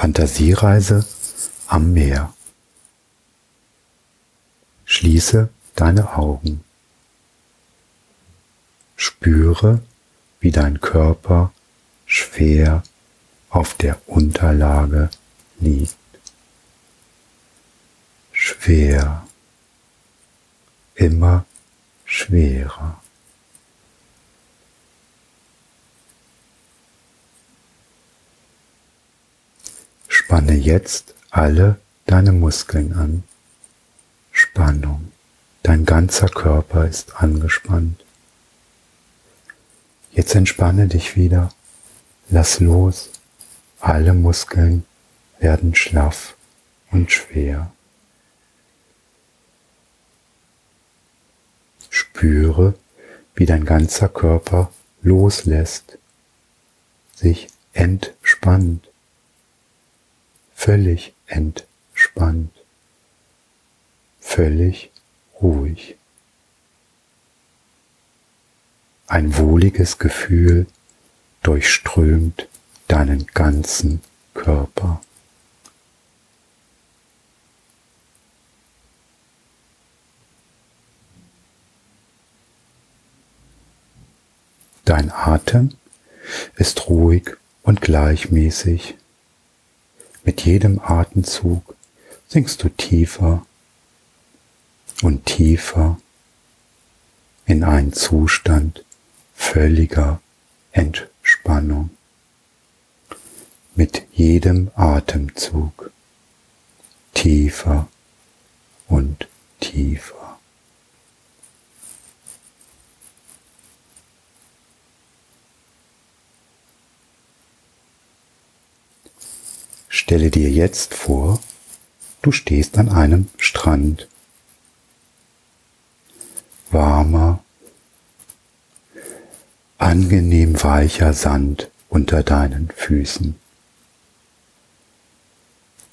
Fantasiereise am Meer. Schließe deine Augen. Spüre, wie dein Körper schwer auf der Unterlage liegt. Schwer, immer schwerer. Spanne jetzt alle deine Muskeln an. Spannung. Dein ganzer Körper ist angespannt. Jetzt entspanne dich wieder. Lass los. Alle Muskeln werden schlaff und schwer. Spüre, wie dein ganzer Körper loslässt, sich entspannt völlig entspannt, völlig ruhig. Ein wohliges Gefühl durchströmt deinen ganzen Körper. Dein Atem ist ruhig und gleichmäßig. Mit jedem Atemzug sinkst du tiefer und tiefer in einen Zustand völliger Entspannung. Mit jedem Atemzug tiefer und tiefer. Stelle dir jetzt vor, du stehst an einem Strand. Warmer, angenehm weicher Sand unter deinen Füßen.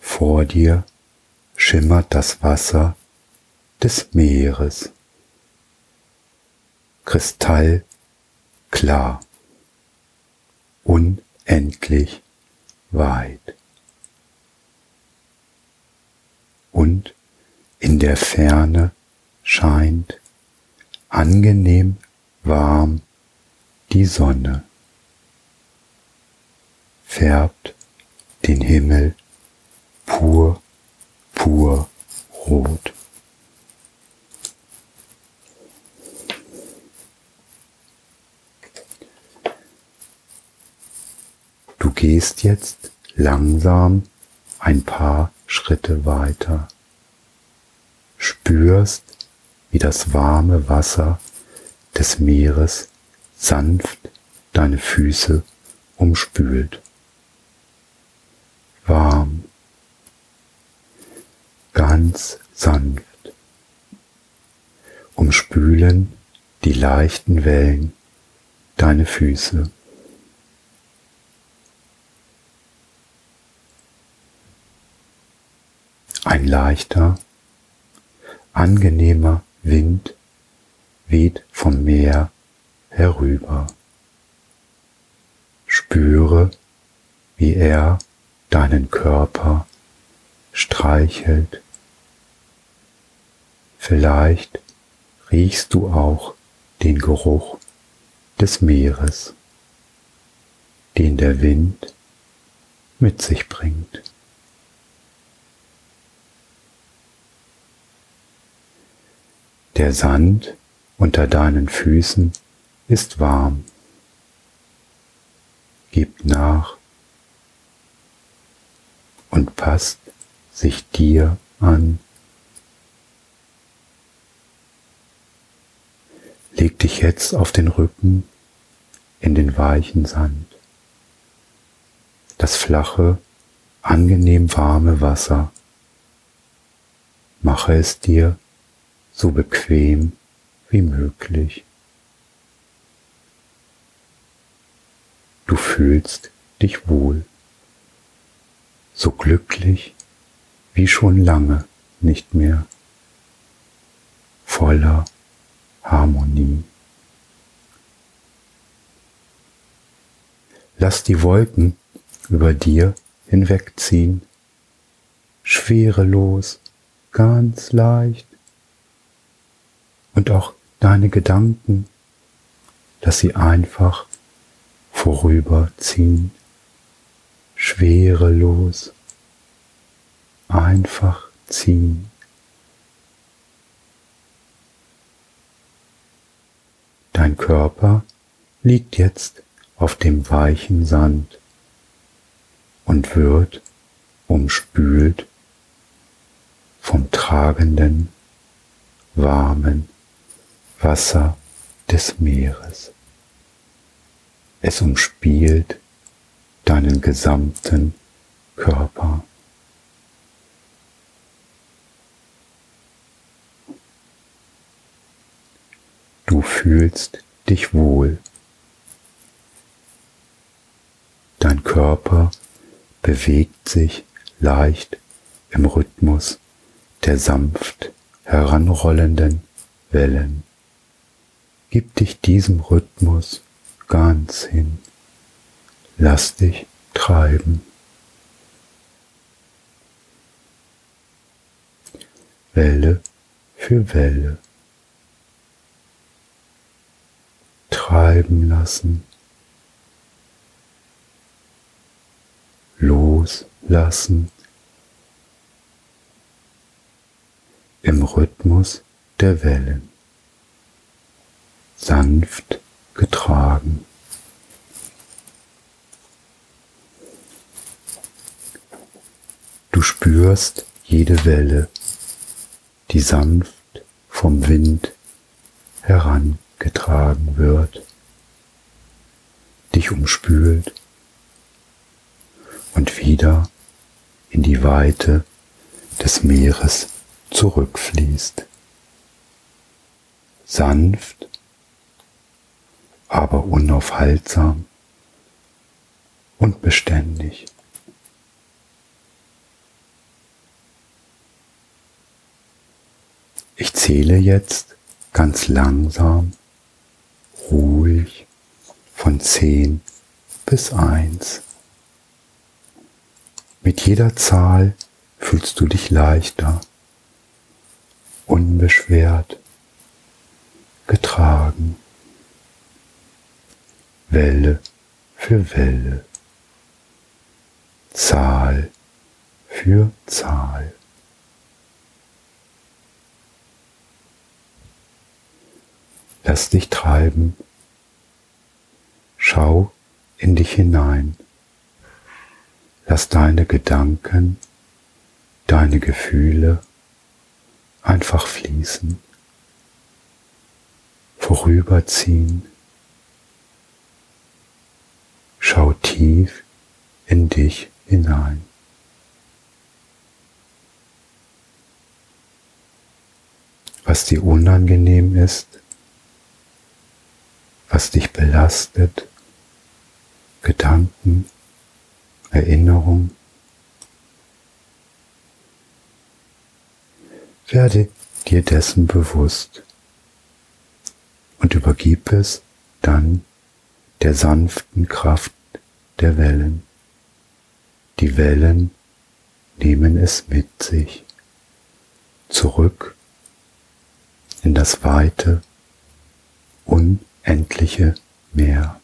Vor dir schimmert das Wasser des Meeres. Kristallklar, unendlich weit. Und in der Ferne scheint angenehm warm die Sonne, färbt den Himmel pur, pur rot. Du gehst jetzt langsam ein paar Schritte weiter. Spürst, wie das warme Wasser des Meeres sanft deine Füße umspült. Warm, ganz sanft, umspülen die leichten Wellen deine Füße. Ein leichter, angenehmer Wind weht vom Meer herüber. Spüre, wie er deinen Körper streichelt. Vielleicht riechst du auch den Geruch des Meeres, den der Wind mit sich bringt. Der Sand unter deinen Füßen ist warm. Gib nach und passt sich dir an. Leg dich jetzt auf den Rücken in den weichen Sand. Das flache, angenehm warme Wasser. Mache es dir so bequem wie möglich. Du fühlst dich wohl, so glücklich wie schon lange nicht mehr, voller Harmonie. Lass die Wolken über dir hinwegziehen, schwerelos, ganz leicht. Und auch deine Gedanken, dass sie einfach vorüberziehen, schwerelos, einfach ziehen. Dein Körper liegt jetzt auf dem weichen Sand und wird umspült vom tragenden, warmen Wasser des Meeres. Es umspielt deinen gesamten Körper. Du fühlst dich wohl. Dein Körper bewegt sich leicht im Rhythmus der sanft heranrollenden Wellen. Gib dich diesem Rhythmus ganz hin. Lass dich treiben. Welle für Welle. Treiben lassen. Loslassen. Im Rhythmus der Wellen. Sanft getragen. Du spürst jede Welle, die sanft vom Wind herangetragen wird, dich umspült und wieder in die Weite des Meeres zurückfließt. Sanft, aber unaufhaltsam und beständig. Ich zähle jetzt ganz langsam, ruhig von zehn bis eins. Mit jeder Zahl fühlst du dich leichter, unbeschwert, getragen. Welle für Welle, Zahl für Zahl. Lass dich treiben. Schau in dich hinein. Lass deine Gedanken, deine Gefühle einfach fließen, vorüberziehen. Schau tief in dich hinein. Was dir unangenehm ist, was dich belastet, Gedanken, Erinnerung. Werde dir dessen bewusst und übergib es dann der sanften Kraft der Wellen. Die Wellen nehmen es mit sich zurück in das weite, un endliche Meer.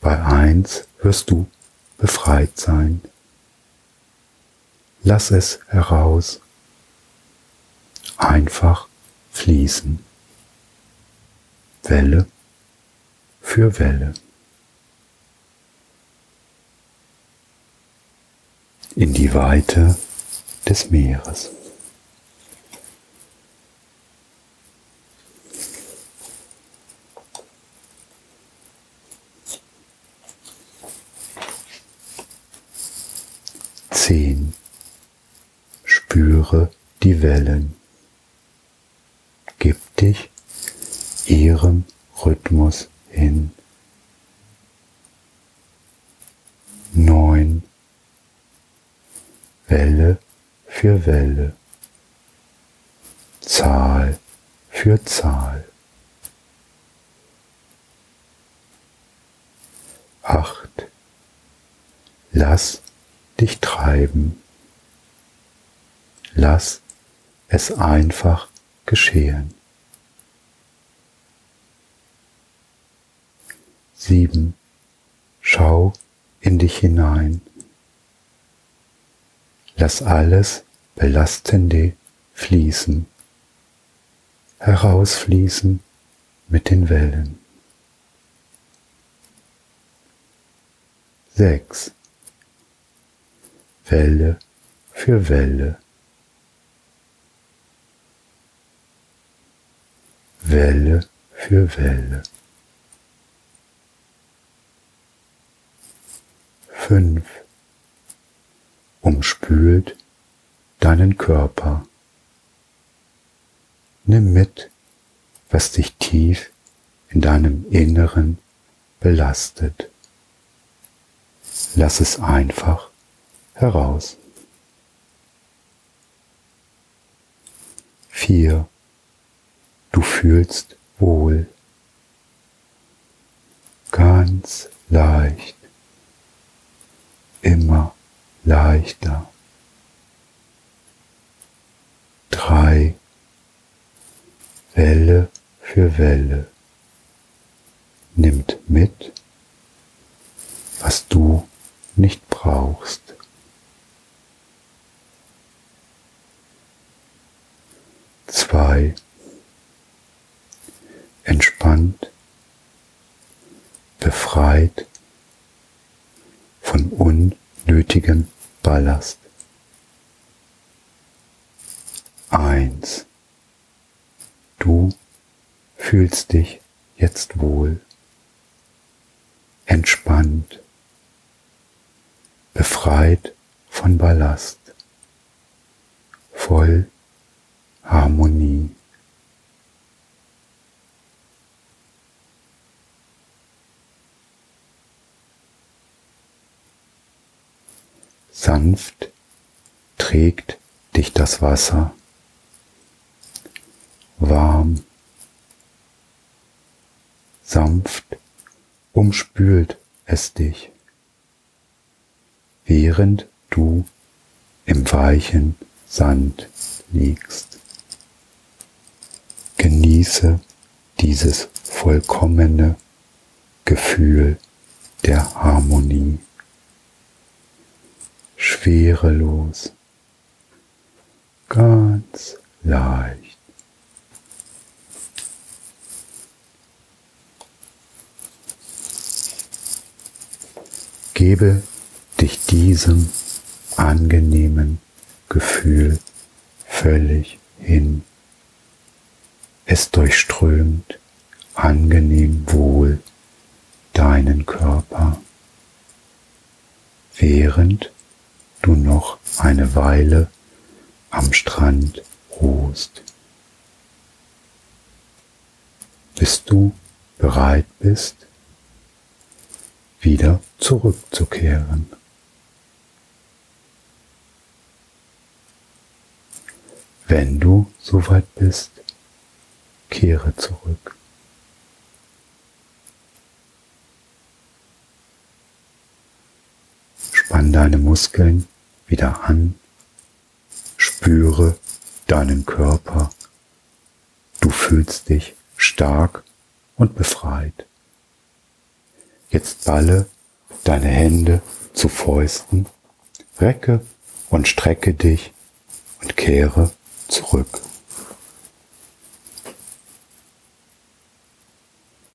Bei eins wirst du befreit sein. Lass es heraus. Einfach fließen. Welle für Welle. in die Weite des Meeres. Zehn. Spüre die Wellen. Gib dich ihrem Rhythmus hin. Neun. Welle für Welle, Zahl für Zahl. Acht. Lass dich treiben. Lass es einfach geschehen. Sieben. Schau in dich hinein. Lass alles Belastende fließen, herausfließen mit den Wellen. Sechs. Welle für Welle. Welle für Welle. Fünf. Umspült deinen Körper. Nimm mit, was dich tief in deinem Inneren belastet. Lass es einfach heraus. Vier. Du fühlst wohl. Ganz leicht. Immer leichter. Drei. Welle für Welle nimmt mit, was du nicht brauchst. Zwei. Entspannt, befreit von unnötigem Ballast. Eins. Du fühlst dich jetzt wohl, entspannt, befreit von Ballast, voll Harmonie. Sanft trägt dich das Wasser, warm, sanft umspült es dich während du im weichen Sand liegst. Genieße dieses vollkommene Gefühl der Harmonie. Schwerelos, ganz leicht. Gebe dich diesem angenehmen Gefühl völlig hin. Es durchströmt angenehm wohl deinen Körper, während du noch eine Weile am Strand ruhst. Bis du bereit bist, wieder zurückzukehren. Wenn du soweit bist, kehre zurück. Spann deine Muskeln wieder an, spüre deinen Körper. Du fühlst dich stark und befreit. Jetzt balle deine Hände zu Fäusten, recke und strecke dich und kehre zurück